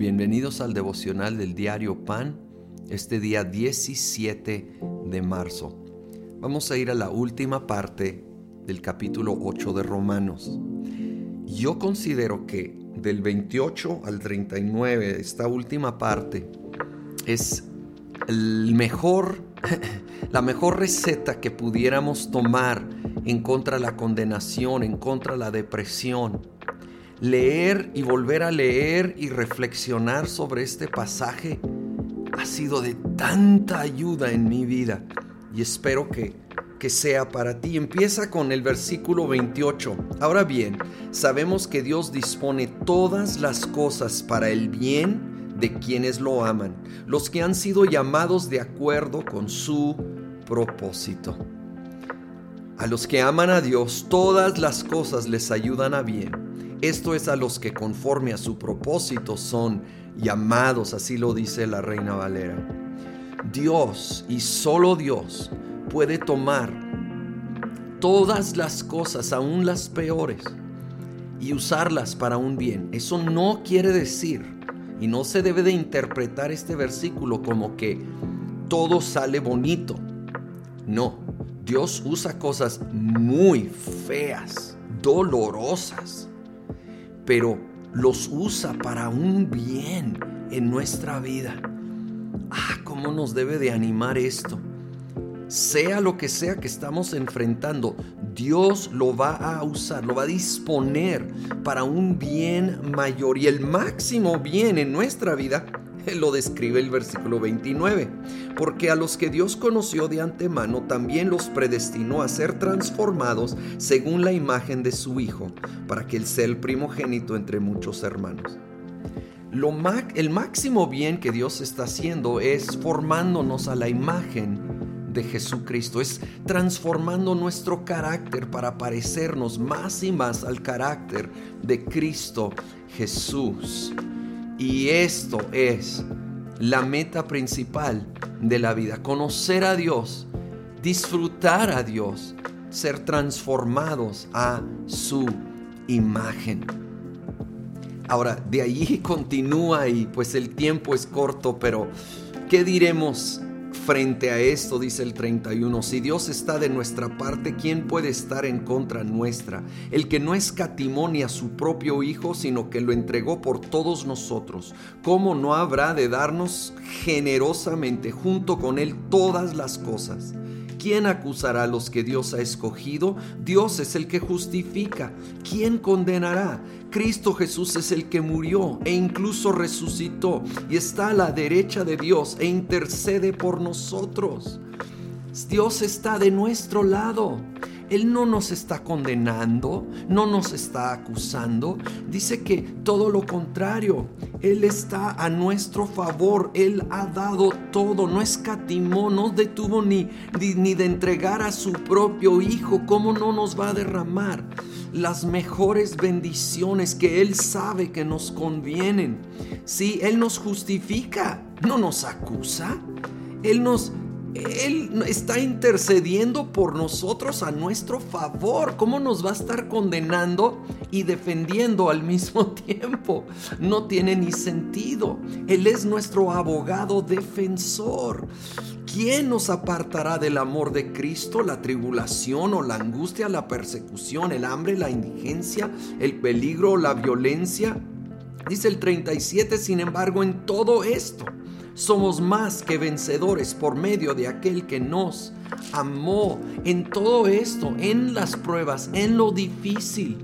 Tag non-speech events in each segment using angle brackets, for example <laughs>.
Bienvenidos al devocional del diario Pan, este día 17 de marzo. Vamos a ir a la última parte del capítulo 8 de Romanos. Yo considero que del 28 al 39, esta última parte, es el mejor, <laughs> la mejor receta que pudiéramos tomar en contra de la condenación, en contra de la depresión leer y volver a leer y reflexionar sobre este pasaje ha sido de tanta ayuda en mi vida y espero que, que sea para ti. Empieza con el versículo 28. Ahora bien, sabemos que Dios dispone todas las cosas para el bien de quienes lo aman, los que han sido llamados de acuerdo con su propósito. A los que aman a Dios, todas las cosas les ayudan a bien esto es a los que conforme a su propósito son llamados, así lo dice la Reina Valera. Dios y solo Dios puede tomar todas las cosas, aún las peores, y usarlas para un bien. Eso no quiere decir, y no se debe de interpretar este versículo como que todo sale bonito. No, Dios usa cosas muy feas, dolorosas, pero los usa para un bien en nuestra vida. Ah, cómo nos debe de animar esto. Sea lo que sea que estamos enfrentando, Dios lo va a usar, lo va a disponer para un bien mayor y el máximo bien en nuestra vida <laughs> lo describe el versículo 29, porque a los que Dios conoció de antemano también los predestinó a ser transformados según la imagen de su Hijo, para que Él sea el primogénito entre muchos hermanos. El máximo bien que Dios está haciendo es formándonos a la imagen de Jesucristo, es transformando nuestro carácter para parecernos más y más al carácter de Cristo Jesús. Y esto es la meta principal de la vida, conocer a Dios, disfrutar a Dios, ser transformados a su imagen. Ahora, de allí <laughs> continúa y pues el tiempo es corto, pero ¿qué diremos Frente a esto, dice el 31, si Dios está de nuestra parte, ¿quién puede estar en contra nuestra? El que no escatimó ni a su propio Hijo, sino que lo entregó por todos nosotros, ¿cómo no habrá de darnos generosamente junto con Él todas las cosas? ¿Quién acusará a los que Dios ha escogido? Dios es el que justifica. ¿Quién condenará? Cristo Jesús es el que murió e incluso resucitó y está a la derecha de Dios e intercede por nosotros. Dios está de nuestro lado. Él no nos está condenando, no nos está acusando. Dice que todo lo contrario, Él está a nuestro favor. Él ha dado todo, no escatimó, no detuvo ni, ni, de entregar a su propio Hijo. ¿Cómo no nos va a derramar? las mejores bendiciones que Él sabe que nos convienen. Si Él nos justifica, no nos acusa. Él nos él está intercediendo por nosotros a nuestro favor. ¿Cómo nos va a estar condenando y defendiendo al mismo <laughs> tiempo? No tiene ni sentido. Él es nuestro abogado defensor. ¿Quién nos apartará del amor de Cristo? ¿La tribulación o la angustia, la persecución, el hambre, la indigencia, el peligro la violencia? Dice el 37, sin embargo, en todo esto somos más que vencedores por medio de aquel que nos amó. En todo esto, en las pruebas, en lo difícil,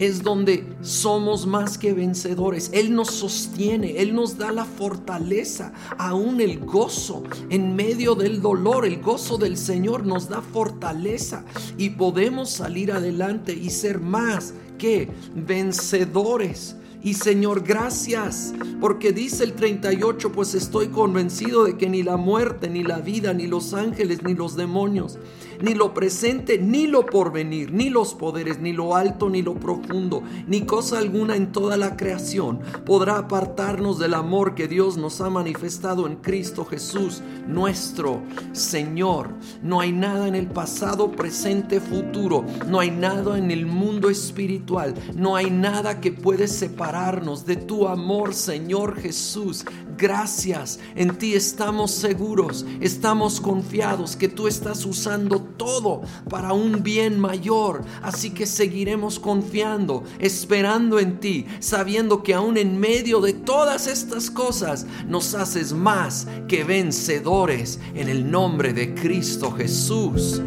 es donde somos más que vencedores. Él nos sostiene, Él nos da la fortaleza, aún el gozo en medio del dolor. El gozo del Señor nos da fortaleza y podemos salir adelante y ser más que vencedores. Y Señor, gracias, porque dice el 38, pues estoy convencido de que ni la muerte, ni la vida, ni los ángeles, ni los demonios, ni lo presente, ni lo porvenir, ni los poderes, ni lo alto, ni lo profundo, ni cosa alguna en toda la creación podrá apartarnos del amor que Dios nos ha manifestado en Cristo Jesús, nuestro Señor. No hay nada en el pasado, presente, futuro. No hay nada en el mundo espiritual. No hay nada que puede separarnos de tu amor, Señor Jesús. Gracias, en ti estamos seguros, estamos confiados que tú estás usando todo para un bien mayor. Así que seguiremos confiando, esperando en ti, sabiendo que aún en medio de todas estas cosas nos haces más que vencedores en el nombre de Cristo Jesús.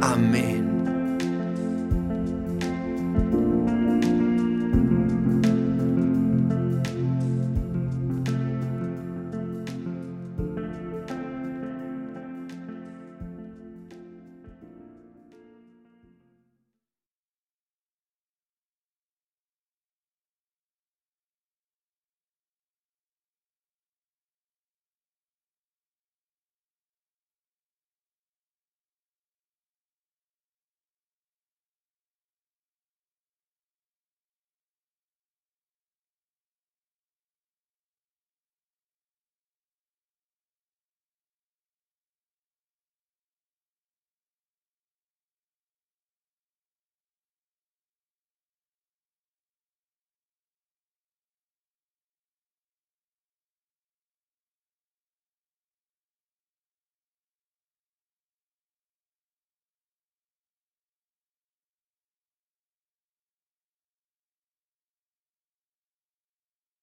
Amén.